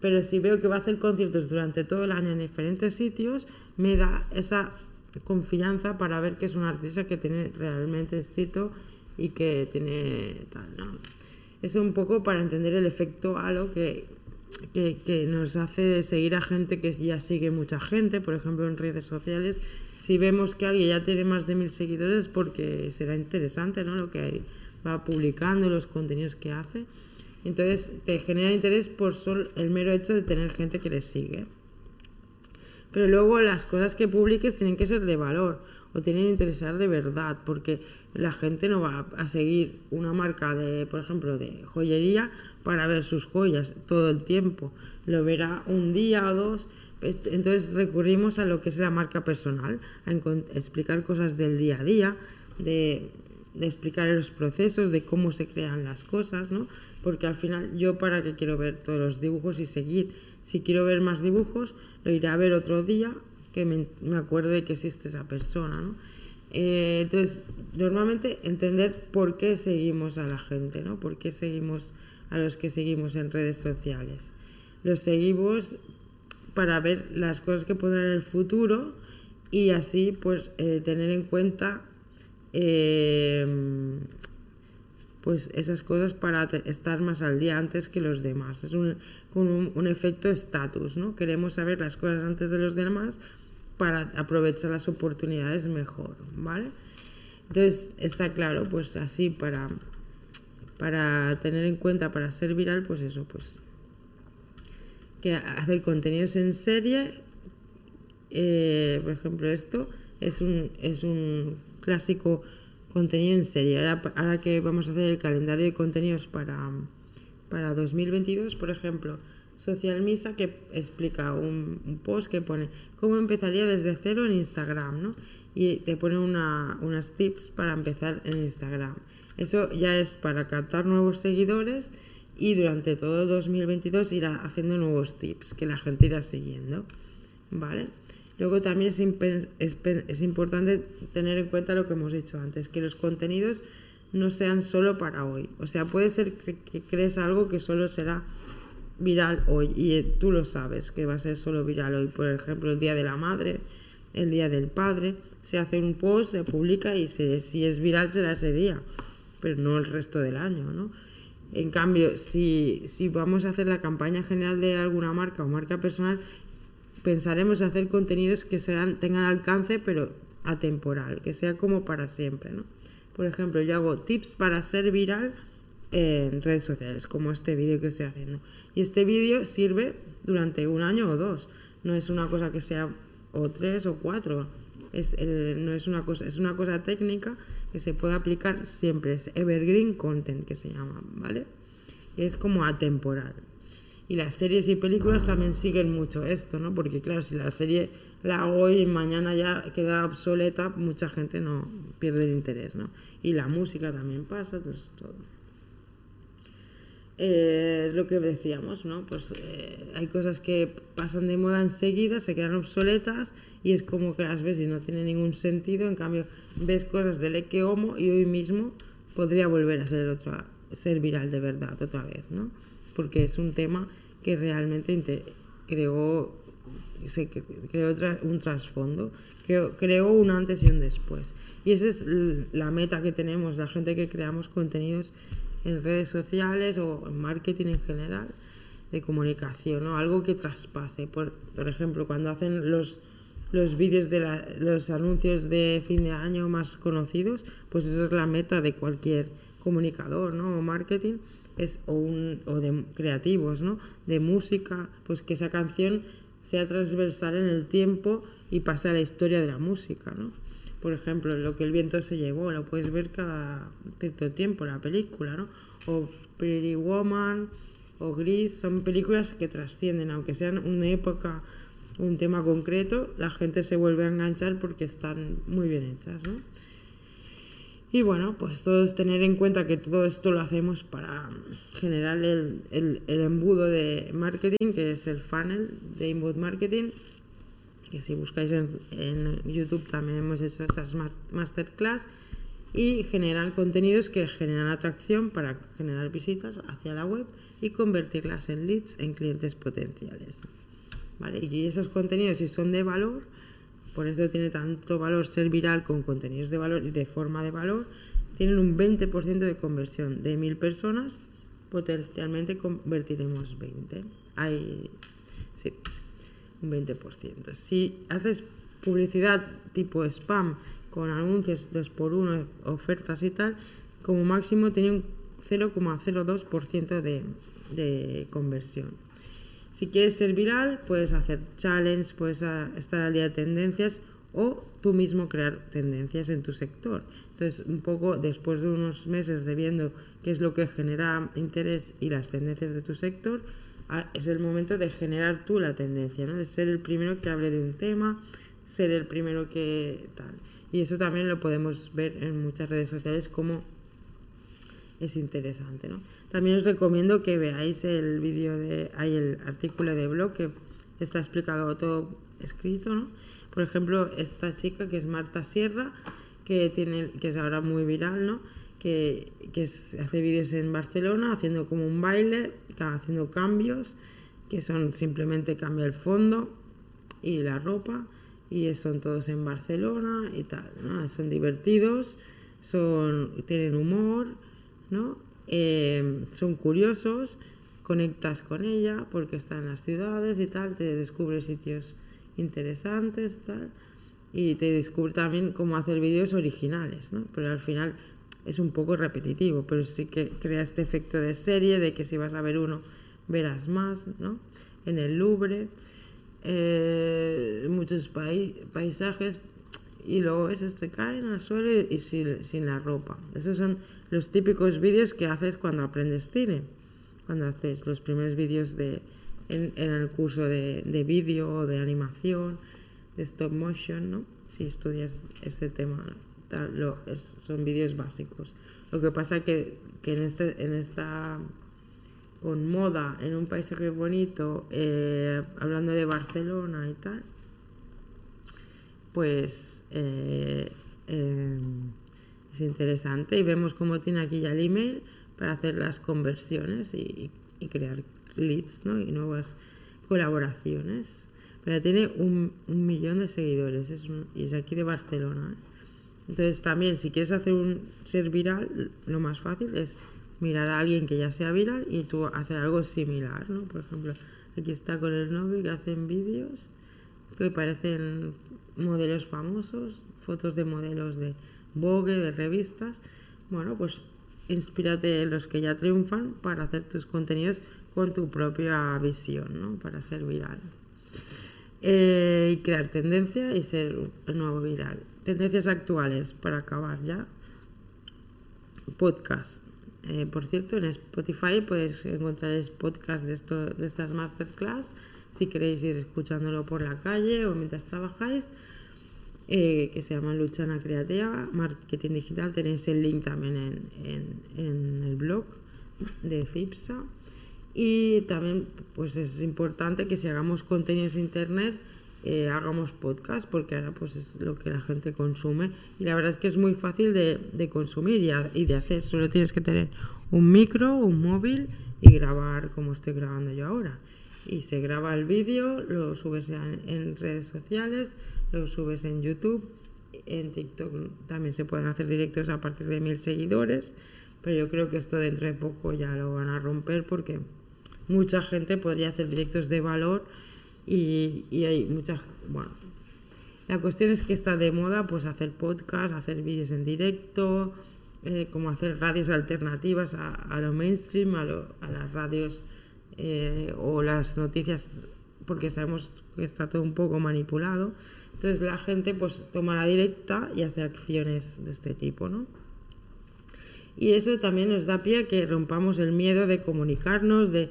pero si veo que va a hacer conciertos durante todo el año en diferentes sitios, me da esa confianza para ver que es un artista que tiene realmente éxito y que tiene tal, ¿no? Es un poco para entender el efecto halo que, que, nos hace seguir a gente que ya sigue mucha gente, por ejemplo en redes sociales, si vemos que alguien ya tiene más de mil seguidores porque será interesante ¿no? lo que va publicando, los contenidos que hace. Entonces te genera interés por solo el mero hecho de tener gente que le sigue. Pero luego las cosas que publiques tienen que ser de valor o tienen que interesar de verdad, porque la gente no va a seguir una marca de, por ejemplo, de joyería para ver sus joyas todo el tiempo. Lo verá un día o dos entonces recurrimos a lo que es la marca personal, a explicar cosas del día a día, de, explicar los procesos, de cómo se crean las cosas, ¿no? Porque al final yo para qué quiero ver todos los dibujos y seguir, si quiero ver más dibujos, lo iré a ver otro día que me, me acuerde que existe esa persona, ¿no? Eh, entonces, normalmente entender por qué seguimos a la gente, ¿no? Por qué seguimos a los que seguimos en redes sociales. Los seguimos para ver las cosas que podrán en el futuro y así pues eh, tener en cuenta eh, pues esas cosas para estar más al día antes que los demás. Es un, un, un efecto estatus, ¿no? Queremos saber las cosas antes de los demás para aprovechar las oportunidades mejor, ¿vale? Entonces está claro, pues así para, para tener en cuenta, para ser viral, pues eso, pues que hacer contenidos en serie, eh, por ejemplo, esto es un, es un clásico contenido en serie. Ahora, que vamos a hacer el calendario de contenidos para, para 2022, por ejemplo, Social Misa que explica un, post que pone cómo empezaría desde cero en Instagram, ¿no? Y te pone una, unas tips para empezar en Instagram. Eso ya es para captar nuevos seguidores y durante todo 2022 irá haciendo nuevos tips que la gente irá siguiendo, ¿vale? Luego también es, es, importante tener en cuenta lo que hemos dicho antes, que los contenidos no sean solo para hoy. O sea, puede ser que, crees algo que solo será viral hoy y tú lo sabes que va a ser solo viral hoy. Por ejemplo, el Día de la Madre, el Día del Padre, se hace un post, se publica y si es viral será ese día, pero no el resto del año, ¿no? En cambio, si, si vamos a hacer la campaña general de alguna marca o marca personal, pensaremos hacer contenidos que sean, tengan alcance, pero atemporal, que sea como para siempre, ¿no? Por ejemplo, yo hago tips para ser viral en redes sociales, como este vídeo que estoy haciendo. Y este vídeo sirve durante un año o dos. No es una cosa que sea o tres o cuatro. Es, no es una cosa, es una cosa técnica que se puede aplicar siempre. Es evergreen content que se llama, ¿vale? Es como atemporal. Y las series y películas también siguen mucho esto, ¿no? Porque claro, si la serie la hoy y mañana ya queda obsoleta, mucha gente no pierde el interés, ¿no? Y la música también pasa, pues todo. Eh, lo que decíamos, ¿no? Pues eh, hay cosas que pasan de moda enseguida, se quedan obsoletas y es como que las ves y no tiene ningún sentido. En cambio, ves cosas del Eke Homo y hoy mismo podría volver a ser otra, ser viral de verdad otra vez, ¿no? Porque es un tema que realmente creó, creó un trasfondo, creó, creó un antes y un después. Y esa es la meta que tenemos, la gente que creamos contenidos en redes sociales o en marketing en general de comunicación, ¿no? Algo que traspase. Por, por ejemplo, cuando hacen los, los vídeos de los anuncios de fin de año más conocidos, pues esa es la meta de cualquier comunicador, ¿no? O marketing, es, o, un, o de creativos, ¿no? De música, pues que esa canción sea transversal en el tiempo y pase a la historia de la música, ¿no? Por ejemplo, lo que el viento se llevó, lo puedes ver cada cierto tiempo, la película, ¿no? O Pretty Woman, o Gris, son películas que trascienden, aunque sean una época, un tema concreto, la gente se vuelve a enganchar porque están muy bien hechas, ¿no? Y bueno, pues todo es tener en cuenta que todo esto lo hacemos para generar el, el, el embudo de marketing, que es el funnel de inbound marketing, que si buscáis en, YouTube también hemos hecho estas masterclass y generan contenidos que generan atracción para generar visitas hacia la web y convertirlas en leads en clientes potenciales. ¿Vale? Y esos contenidos, si son de valor, por eso tiene tanto valor ser viral con contenidos de valor y de forma de valor, tienen un 20% de conversión. De mil personas, potencialmente convertiremos 20. Hay, sí, un 20%. Si haces publicidad tipo spam con anuncios 2x1, ofertas y tal, como máximo tiene un 0,02% de, de conversión. Si quieres ser viral, puedes hacer challenge, puedes ah, estar al día de tendencias o tú mismo crear tendencias en tu sector. Entonces, un poco después de unos meses de viendo qué es lo que genera interés y las tendencias de tu sector, es el momento de generar tú la tendencia, ¿no? de ser el primero que hable de un tema, ser el primero que tal. Y eso también lo podemos ver en muchas redes sociales como es interesante. ¿no? También os recomiendo que veáis el vídeo de, hay el artículo de blog que está explicado todo escrito, ¿no? Por ejemplo, esta chica que es Marta Sierra, que tiene, que es ahora muy viral, ¿no? Que, hace vídeos en Barcelona haciendo como un baile, haciendo cambios, que son simplemente cambia el fondo y la ropa, y son todos en Barcelona y tal. Son divertidos, son, tienen humor, ¿no? Eh, son curiosos, conectas con ella porque está en las ciudades y tal, te descubres sitios interesantes tal, y te descubre también cómo hacer vídeos originales, ¿no? pero al final es un poco repetitivo, pero sí que crea este efecto de serie, de que si vas a ver uno, verás más, ¿no? En el Louvre, eh, muchos paisajes, y luego esos te caen al suelo y, sin, la ropa. Esos son los típicos vídeos que haces cuando aprendes cine, cuando haces los primeros vídeos de, en, el curso de, de vídeo o de animación, de stop motion, ¿no? Si estudias este tema, son vídeos básicos. Lo que pasa que, que en, este, en esta con moda en un paisaje bonito, eh, hablando de Barcelona y tal, pues eh, em, es interesante y vemos cómo tiene aquí ya el email para hacer las conversiones y, crear leads y nuevas colaboraciones. Pero tiene un, millón de seguidores y es aquí de Barcelona. Entonces también si quieres hacer un ser viral, lo más fácil es mirar a alguien que ya sea viral y tú hacer algo similar, ¿no? Por ejemplo, aquí está con el novio que hacen vídeos que parecen modelos famosos, fotos de modelos de Vogue, de revistas. Bueno, pues inspírate en los que ya triunfan para hacer tus contenidos con tu propia visión, ¿no? Para ser viral. Eh, y crear tendencia y ser el nuevo viral. Tendencias actuales para acabar ya. Podcast. Eh, por cierto, en Spotify puedes encontrar el podcast de, esto, de estas masterclass si queréis ir escuchándolo por la calle o mientras trabajáis, eh, que se llama Luchana Creativa, Marketing Digital. Tenéis el link también en, en, el blog de CIPSA. Y también pues es importante que si hagamos contenidos en internet, eh, hagamos podcast, porque ahora pues es lo que la gente consume. Y la verdad es que es muy fácil de, consumir y, y, de hacer. Solo tienes que tener un micro, un móvil y grabar como estoy grabando yo ahora y se graba el vídeo, lo subes en, redes sociales, lo subes en YouTube, en TikTok también se pueden hacer directos a partir de mil seguidores, pero yo creo que esto dentro de poco ya lo van a romper porque mucha gente podría hacer directos de valor y, hay mucha bueno la cuestión es que está de moda pues hacer podcast hacer vídeos en directo eh, como hacer radios alternativas a, lo mainstream a, a las radios eh, o las noticias, porque sabemos que está todo un poco manipulado. Entonces la gente pues toma la directa y hace acciones de este tipo, ¿no? Y eso también nos da pie a que rompamos el miedo de comunicarnos, de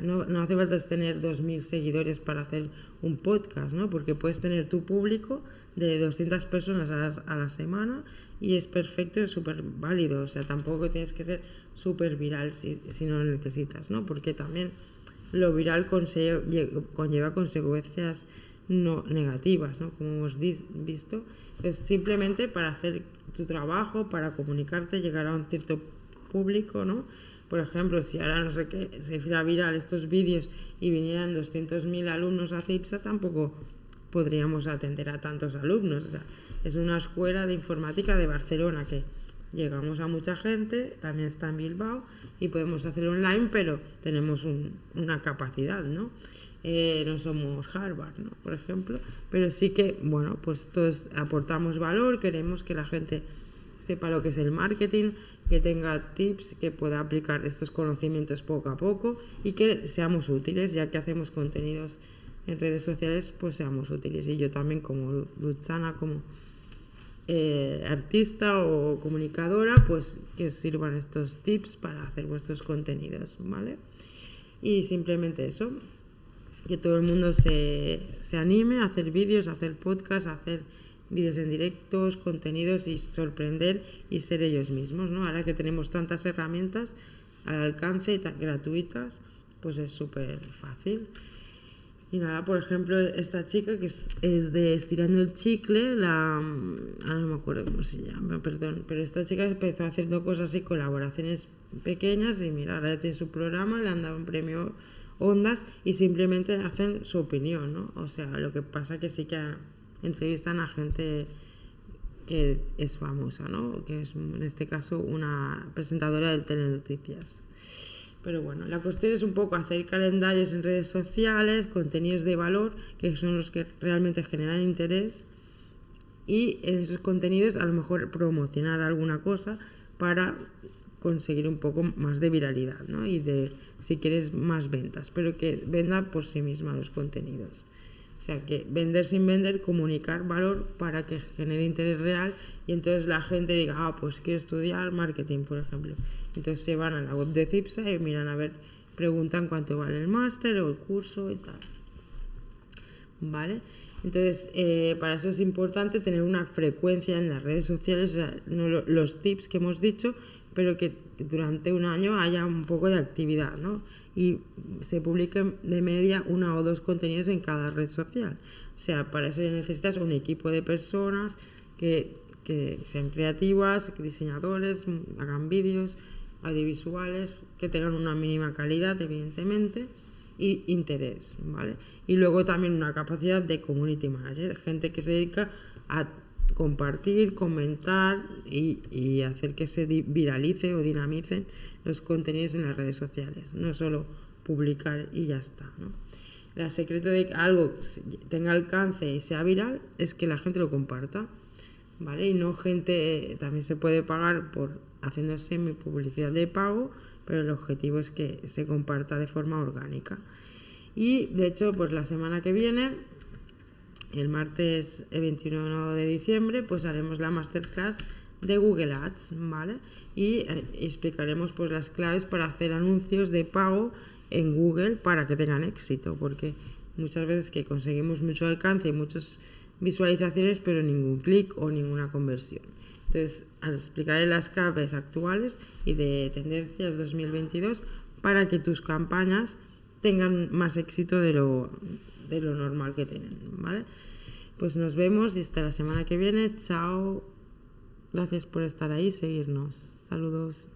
no, no hace falta tener 2.000 seguidores para hacer un podcast, ¿no? Porque puedes tener tu público de 200 personas a la, semana y es perfecto y súper válido. O sea, tampoco tienes que ser súper viral si, si, no lo necesitas, ¿no? Porque también lo viral conlleva consecuencias no negativas, ¿no? Como hemos visto. Es simplemente para hacer tu trabajo, para comunicarte, llegar a un cierto público, ¿no? Por ejemplo, si ahora no sé qué, se hiciera viral estos vídeos y vinieran 200.000 alumnos a CIPSA, tampoco podríamos atender a tantos alumnos. Es una escuela de informática de Barcelona que llegamos a mucha gente, también está en Bilbao y podemos hacer online, pero tenemos una capacidad, ¿no? Eh, no somos Harvard, ¿no? Por ejemplo, pero sí que, bueno, pues todos aportamos valor, queremos que la gente sepa lo que es el marketing, que tenga tips, que pueda aplicar estos conocimientos poco a poco y que seamos útiles, ya que hacemos contenidos en redes sociales, pues seamos útiles. Y yo también como Luchana, como eh, artista o comunicadora, pues que sirvan estos tips para hacer vuestros contenidos, ¿vale? Y simplemente eso, que todo el mundo se, se anime a hacer vídeos, a hacer podcasts, a hacer vídeos en directos, contenidos y sorprender y ser ellos mismos, ¿no? Ahora que tenemos tantas herramientas al alcance y tan gratuitas, pues es súper fácil. Y nada, por ejemplo, esta chica que es, de Estirando el Chicle, la... Ahora no me acuerdo cómo se llama, perdón, pero esta chica empezó haciendo cosas y colaboraciones pequeñas y mira, ahora tiene su programa, le han dado un premio Ondas y simplemente hacen su opinión, ¿no? O sea, lo que pasa que sí que entrevistan a gente que es famosa, ¿no? Que es en este caso una presentadora de telenoticias. Pero bueno, la cuestión es un poco hacer calendarios en redes sociales, contenidos de valor, que son los que realmente generan interés, y en esos contenidos a lo mejor promocionar alguna cosa para conseguir un poco más de viralidad, ¿no? Y de, si quieres, más ventas, pero que venda por sí misma los contenidos. Sea, que vender sin vender, comunicar valor para que genere interés real y entonces la gente diga, ah, pues quiero estudiar marketing, por ejemplo. Entonces se van a la web de CIPSA y miran a ver, preguntan cuánto vale el máster o el curso y tal. ¿Vale? Entonces, eh, para eso es importante tener una frecuencia en las redes sociales, o sea, no los tips que hemos dicho, pero que durante un año haya un poco de actividad, ¿no? Y se publiquen de media una o dos contenidos en cada red social. O sea, para eso necesitas un equipo de personas que, que sean creativas, diseñadores, hagan vídeos audiovisuales, que tengan una mínima calidad, evidentemente, y interés, ¿vale? Y luego también una capacidad de community manager, gente que se dedica a compartir, comentar y, y hacer que se viralice o dinamicen los contenidos en las redes sociales, no solo publicar y ya está. ¿no? El secreto de que algo tenga alcance y sea viral es que la gente lo comparta, ¿vale? Y no gente, también se puede pagar por haciéndose mi publicidad de pago, pero el objetivo es que se comparta de forma orgánica. Y de hecho, pues la semana que viene, el martes 21 de diciembre, pues haremos la masterclass de Google Ads, ¿vale? Y eh, explicaremos pues las claves para hacer anuncios de pago en Google para que tengan éxito, porque muchas veces que conseguimos mucho alcance y muchas visualizaciones, pero ningún clic o ninguna conversión. Entonces, explicaré las claves actuales y de tendencias 2022 para que tus campañas tengan más éxito de lo, de lo normal que tienen, ¿vale? Pues nos vemos y hasta la semana que viene. Chao. Gracias por estar ahí, seguirnos. Saludos.